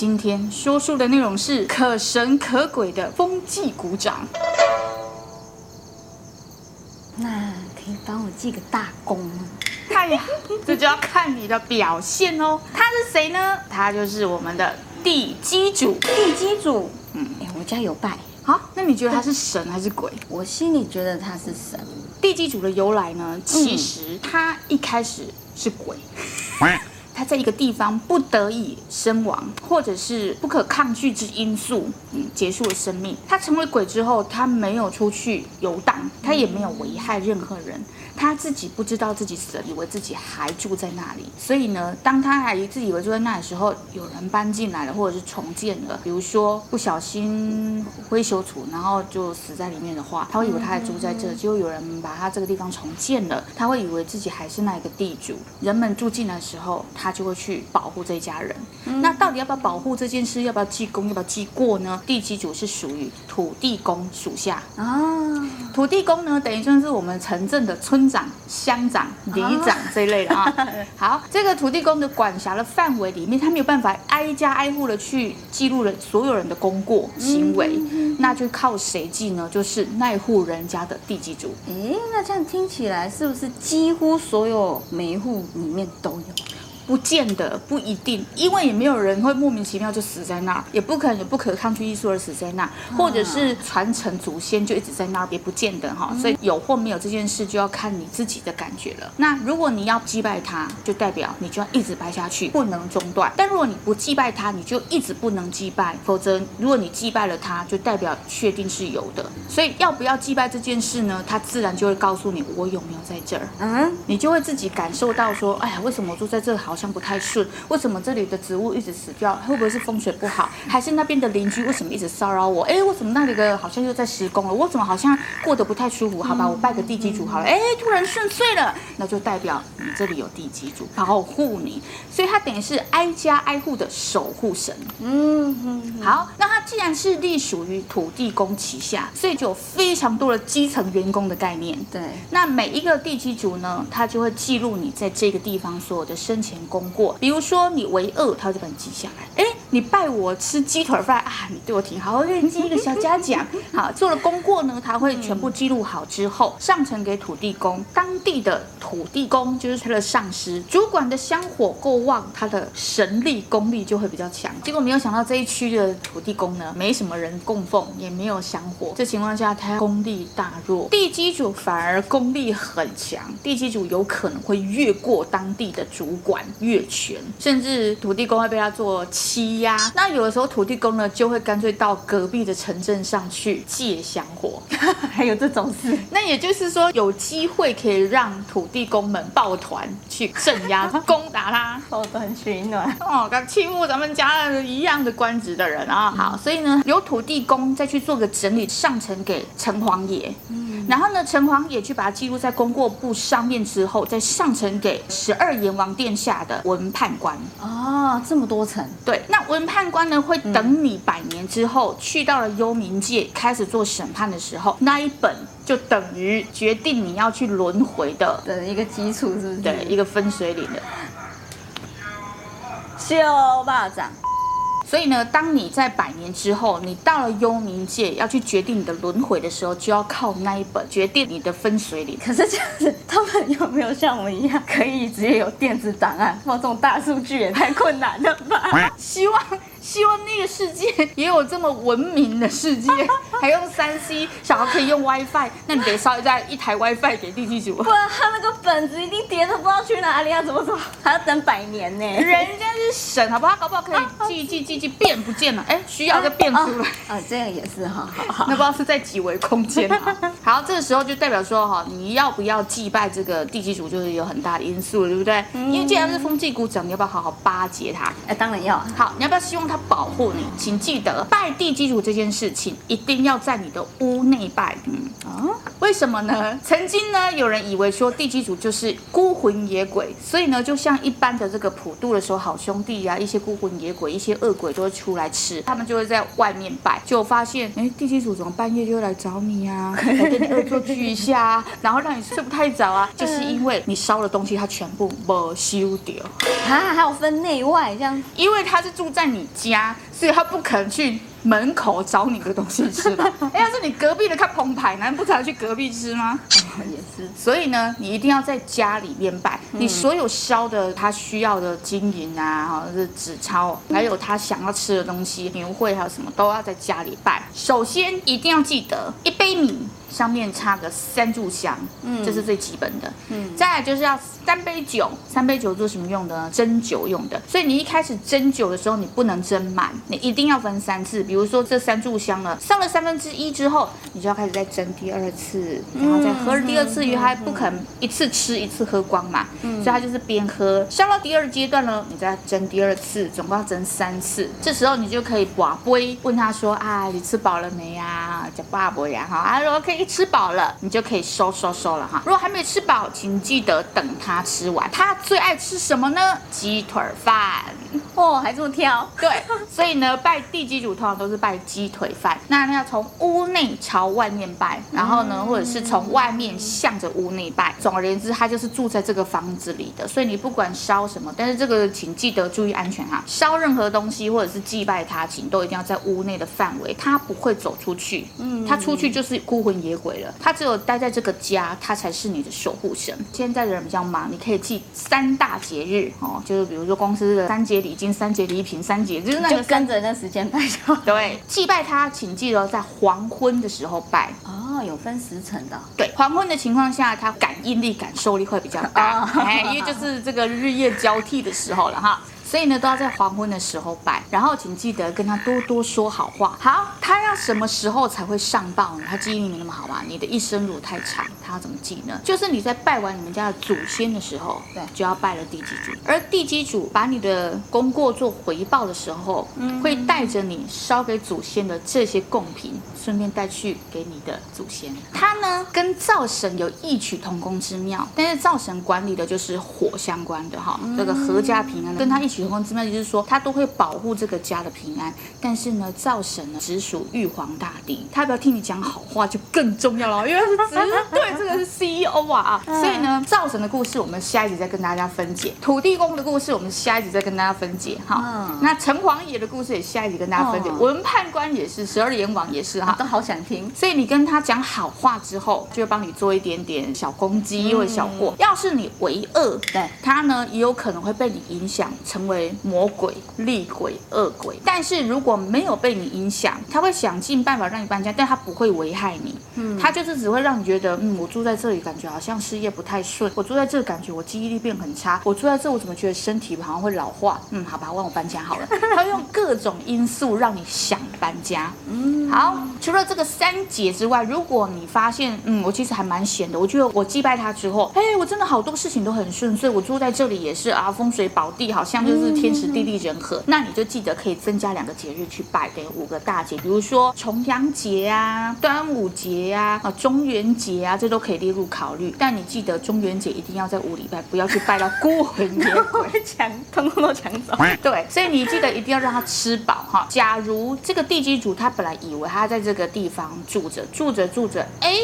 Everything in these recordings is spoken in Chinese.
今天说书的内容是可神可鬼的风纪鼓掌。那可以帮我记个大功吗？哎呀，这就要看你的表现哦。他是谁呢？他就是我们的地基主。地基主，嗯，哎，我家有拜。好，那你觉得他是神还是鬼？我心里觉得他是神。地基主的由来呢？其实他一开始是鬼。嗯他在一个地方不得已身亡，或者是不可抗拒之因素，嗯，结束了生命。他成为鬼之后，他没有出去游荡，他也没有危害任何人。他自己不知道自己死了，以为自己还住在那里。所以呢，当他还自己以为住在那里的时候，有人搬进来了，或者是重建了，比如说不小心灰修除，然后就死在里面的话，他会以为他还住在这，结果有人把他这个地方重建了，他会以为自己还是那一个地主。人们住进来的时候，他就会去保护这一家人。那到底要不要保护这件事？要不要记功？要不要记过呢？地基主是属于土地公属下啊。土地公呢，等于算是我们城镇的村长、乡长、里长这一类的啊。好，这个土地公的管辖的范围里面，他没有办法挨家挨户的去记录了所有人的功过行为，那就靠谁记呢？就是那户人家的地基主。哎，那这样听起来是不是几乎所有每一户里面都有？不见得，不一定，因为也没有人会莫名其妙就死在那儿，也不可能有不可抗拒艺术而死在那儿，或者是传承祖先就一直在那儿，也不见得哈。所以有或没有这件事，就要看你自己的感觉了。那如果你要祭拜它，就代表你就要一直拜下去，不能中断。但如果你不祭拜它，你就一直不能祭拜，否则如果你祭拜了它，就代表确定是有的。所以要不要祭拜这件事呢？它自然就会告诉你我有没有在这儿。嗯，你就会自己感受到说，哎呀，为什么我住在这好？好像不太顺，为什么这里的植物一直死掉？会不会是风水不好？还是那边的邻居为什么一直骚扰我？哎，为什么那里的好像又在施工了？我怎么好像过得不太舒服？好吧，我拜个地基主好了。哎，突然顺遂了，那就代表你这里有地基主保护你，所以他等于是挨家挨户的守护神。嗯嗯，好，那他既然是隶属于土地公旗下，所以就有非常多的基层员工的概念。对，那每一个地基主呢，他就会记录你在这个地方所有的生前功过，比如说你为恶，他就把你记下来。哎，你拜我吃鸡腿饭啊，你对我挺好，我给你记一个小嘉奖。好，做了功过呢，他会全部记录好之后上呈给土地公。当地的土地公就是他的上司，主管的香火够旺，他的神力功力就会比较强。结果没有想到这一区的土地公呢，没什么人供奉，也没有香火，这情况下他功力大弱，地基主反而功力很强，地基主有可能会越过当地的主管越权，甚至土地公会被他做欺压。那有的时候土地公呢，就会干脆到隔壁的城镇上去借香火，还有这种事。那也就是说，有机会可以让土地公们抱团去镇压、攻打他，抱团取暖哦，跟欺负咱们家人一样的官职的人啊。好，所以呢，有土地公再去做个整理，上呈给城隍爷。嗯，然后呢，城隍也去把它记录在功过簿上面之后，再上呈给十二阎王殿下的文判官。哦，这么多层。对，那文判官呢，会等你百年之后、嗯、去到了幽冥界开始做审判的时候，那一本就等于决定你要去轮回的的一个基础，是不是？对，一个分水岭的。修巴掌。所以呢，当你在百年之后，你到了幽冥界要去决定你的轮回的时候，就要靠那一本决定你的分水岭。可是这样子，他们有没有像我们一样可以直接有电子档案？放，这种大数据也太困难了吧？希望。希望那个世界 也有这么文明的世界，还用三 C，小孩可以用 WiFi，那你得烧一台一台 WiFi 给地基主。不然他那个本子一定叠的不知道去哪里啊，怎么怎么还要等百年呢？人家是神，好不好？搞不好可以记记记记变不见了，哎，需要再变出来。啊，这样也是哈，好好。那不知道是在几维空间啊？好，这个时候就代表说哈，你要不要祭拜这个地基主，就是有很大的因素，对不对？因为既然是风纪股长，你要不要好好巴结他？哎，当然要。好，你要不要希望他保护你，请记得拜地基主这件事情，一定要在你的屋内拜。嗯啊，为什么呢？曾经呢，有人以为说地基主就是孤魂野鬼，所以呢，就像一般的这个普渡的时候，好兄弟啊，一些孤魂野鬼、一些恶鬼都会出来吃，他们就会在外面拜，就发现，哎，地基主怎么半夜就会来找你啊，来跟你恶作剧一下啊，然后让你睡不太着啊，就是因为你烧的东西他全部没收掉。啊，还有分内外这样，因为他是住在你家，所以他不可能去门口找你的东西吃吧？哎，要是你隔壁的看澎湃，难不常去隔壁吃吗？也是。所以呢，你一定要在家里面拜。你所有烧的他需要的金银啊，或者是纸钞，还有他想要吃的东西，牛会还有什么，都要在家里拜。首先一定要记得一杯米。上面插个三炷香，嗯，这是最基本的，嗯，再来就是要三杯酒，三杯酒做什么用的呢？斟酒用的。所以你一开始斟酒的时候，你不能斟满，你一定要分三次。比如说这三炷香呢，上了三分之一之后，你就要开始再斟第二次，然后再喝第二次，因为它不肯一次吃一次喝光嘛，嗯，所以它就是边喝，上到第二阶段呢，你再斟第二次，总共要斟三次。这时候你就可以跋杯问他说啊，你吃饱了没呀？叫爸爸呀，哈，啊，如果可以。一吃饱了，你就可以收收收了哈。如果还没吃饱，请记得等他吃完。他最爱吃什么呢？鸡腿饭哦，还这么挑。对，所以呢，拜地基主通常都是拜鸡腿饭。那要从屋内朝外面拜，然后呢，或者是从外面向着屋内拜。总而言之，他就是住在这个房子里的。所以你不管烧什么，但是这个请记得注意安全哈。烧任何东西或者是祭拜他，请都一定要在屋内的范围，他不会走出去。嗯，他出去就是孤魂野鬼。鬼了，他只有待在这个家，他才是你的守护神。现在的人比较忙，你可以记三大节日哦，就是比如说公司的三节礼金、三节礼品、三节，就是那个跟着那时间拜就。对，祭拜他，请记得在黄昏的时候拜哦，有分时辰的。对，黄昏的情况下，他感应力、感受力会比较大，哎，因为就是这个日夜交替的时候了哈。所以呢，都要在黄昏的时候拜，然后请记得跟他多多说好话。好，他要什么时候才会上报呢？他记忆力没那么好吧？你的一生如果太长，他要怎么记呢？就是你在拜完你们家的祖先的时候，对，就要拜了地基主。而地基主把你的功过做回报的时候，嗯，会带着你烧给祖先的这些贡品，顺便带去给你的祖先。他呢，跟灶神有异曲同工之妙，但是灶神管理的就是火相关的哈，这个阖家平安，跟他异曲。同工之妙就是说，他都会保护这个家的平安。但是呢，灶神呢直属玉皇大帝，他不要听你讲好话就更重要了，因为他是直对这个是 CEO 啊。所以呢，灶神的故事我们下一集再跟大家分解，土地公的故事我们下一集再跟大家分解哈。那城隍爷的故事也下一集跟大家分解，文判官也是，十二阎王也是哈，都好想听。所以你跟他讲好话之后，就会帮你做一点点小攻击或者小过。要是你为恶，对他呢也有可能会被你影响成。为魔鬼、厉鬼、恶鬼，但是如果没有被你影响，他会想尽办法让你搬家，但他不会危害你。嗯，他就是只会让你觉得，嗯，我住在这里感觉好像事业不太顺，我住在这感觉我记忆力变很差，我住在这我怎么觉得身体好像会老化？嗯，好吧，让我搬家好了。他用各种因素让你想搬家。嗯，好，除了这个三节之外，如果你发现，嗯，我其实还蛮闲的，我觉得我祭拜他之后，哎，我真的好多事情都很顺，所以我住在这里也是啊，风水宝地，好像就是。天时地利人和，那你就记得可以增加两个节日去拜，等于五个大节，比如说重阳节啊、端午节啊、啊中元节啊，这都可以列入考虑。但你记得中元节一定要在五礼拜，不要去拜到孤魂野鬼抢，通通都抢走。对，所以你记得一定要让他吃饱哈。假如这个地基主他本来以为他在这个地方住着，住着住着，哎，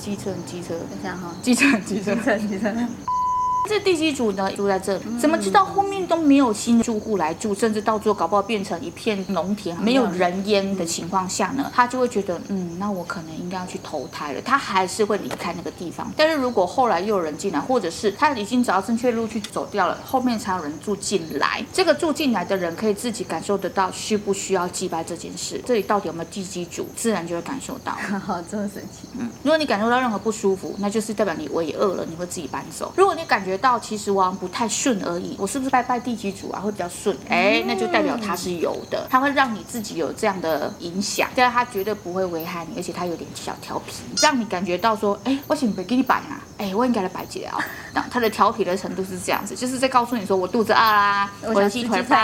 机车机车，等一下哈，机车机车机车。这地基组呢住在这里，怎么知道后面都没有新的住户来住，甚至到最后搞不好变成一片农田，没有人烟的情况下呢？他就会觉得，嗯，那我可能应该要去投胎了。他还是会离开那个地方。但是如果后来又有人进来，或者是他已经找到正确路去走掉了，后面才有人住进来，这个住进来的人可以自己感受得到需不需要祭拜这件事。这里到底有没有地基主，自然就会感受到。好，这么神奇。嗯，如果你感受到任何不舒服，那就是代表你胃饿了，你会自己搬走。如果你感觉到其实我不太顺而已，我是不是拜拜地几组啊会比较顺？哎，那就代表它是有的，它会让你自己有这样的影响，但是他绝对不会危害你，而且他有点小调皮，让你感觉到说，哎，我想给你摆啊，哎，我应该来摆几条。那他的调皮的程度是这样子，就是在告诉你说我肚子饿啦，我的鸡腿饭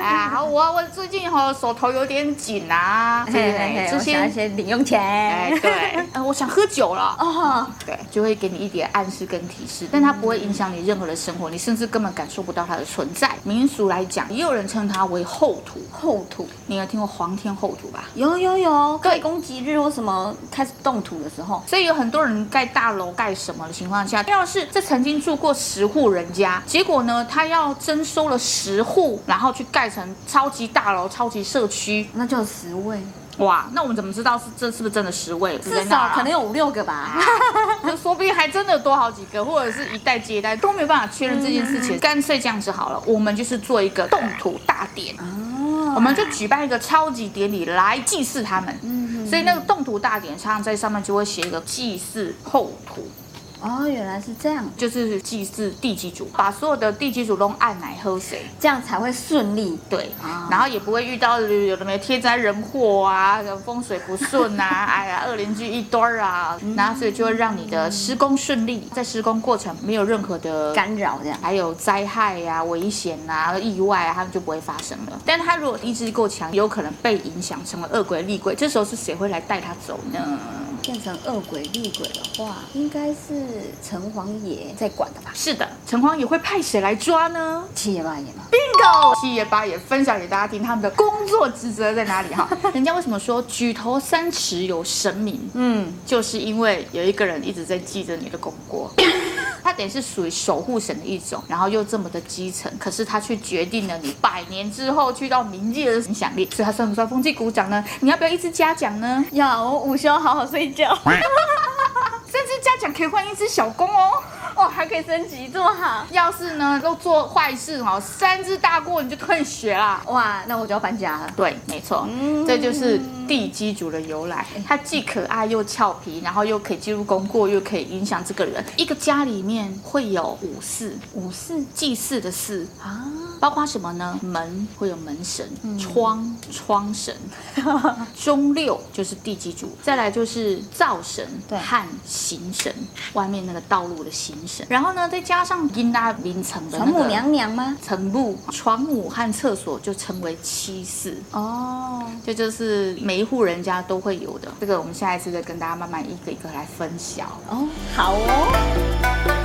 啊，好，我我最近哈手头有点紧啊，对对，这些一些零用钱，哎，对，呃，我想喝酒了，哦，对，就会给你一点暗示跟提示，但他不会。影响你任何的生活，你甚至根本感受不到它的存在。民俗来讲，也有人称它为后土。后土，你有听过皇天后土吧？有有有，对开工吉日或什么开始动土的时候，所以有很多人盖大楼盖什么的情况下，要是这曾经住过十户人家，结果呢，他要征收了十户，然后去盖成超级大楼、超级社区，那就有十位，哇，那我们怎么知道是这是不是真的十位？至少可能有五六个吧。那说不定还真的多好几个，或者是一代接一代都没有办法确认这件事情。干脆这样子好了，我们就是做一个动土大典，我们就举办一个超级典礼来祭祀他们。所以那个动土大典，常常在上面就会写一个祭祀后土。哦，原来是这样，就是祭祀地基主，把所有的地基主都按奶喝水，这样才会顺利。对，哦、然后也不会遇到有的没天灾人祸啊，风水不顺啊，哎呀，恶邻居一堆儿啊，嗯、然后所以就会让你的施工顺利，在施工过程没有任何的干扰，这样还有灾害呀、啊、危险啊、意外啊，他们就不会发生了。但他如果意志够强，有可能被影响成了恶鬼厉鬼，这时候是谁会来带他走呢？变成恶鬼厉鬼的话，应该是城隍爷在管的吧？是的，城隍爷会派谁来抓呢？七爷八爷吗？Bingo！七爷八爷分享给大家听他们的工作职责在哪里哈？人家为什么说举头三尺有神明？嗯，就是因为有一个人一直在记着你的功过。他等于是属于守护神的一种，然后又这么的基层，可是他却决定了你百年之后去到冥界的影响力，所以他算不算风纪鼓掌呢？你要不要一直嘉奖呢？要，我午休好好睡觉。甚至嘉奖可以换一只小公哦，哦，还可以升级，这么好。要是呢都做坏事哦，三只大过你就退学啦。哇，那我就要搬家了。对，没错，嗯、这就是地基主的由来。它既可爱又俏皮，然后又可以记录功过，又可以影响这个人。一个家里面会有五祀，五祀祭祀的祀啊。包括什么呢？门会有门神，窗窗神，中六就是地基主，再来就是灶神和行神，外面那个道路的行神。然后呢，再加上阴大名层的那个床母娘娘吗？层母、床母和厕所就称为七祀哦。这就，就是每一户人家都会有的。这个我们下一次再跟大家慢慢一个一个来分享哦。好哦。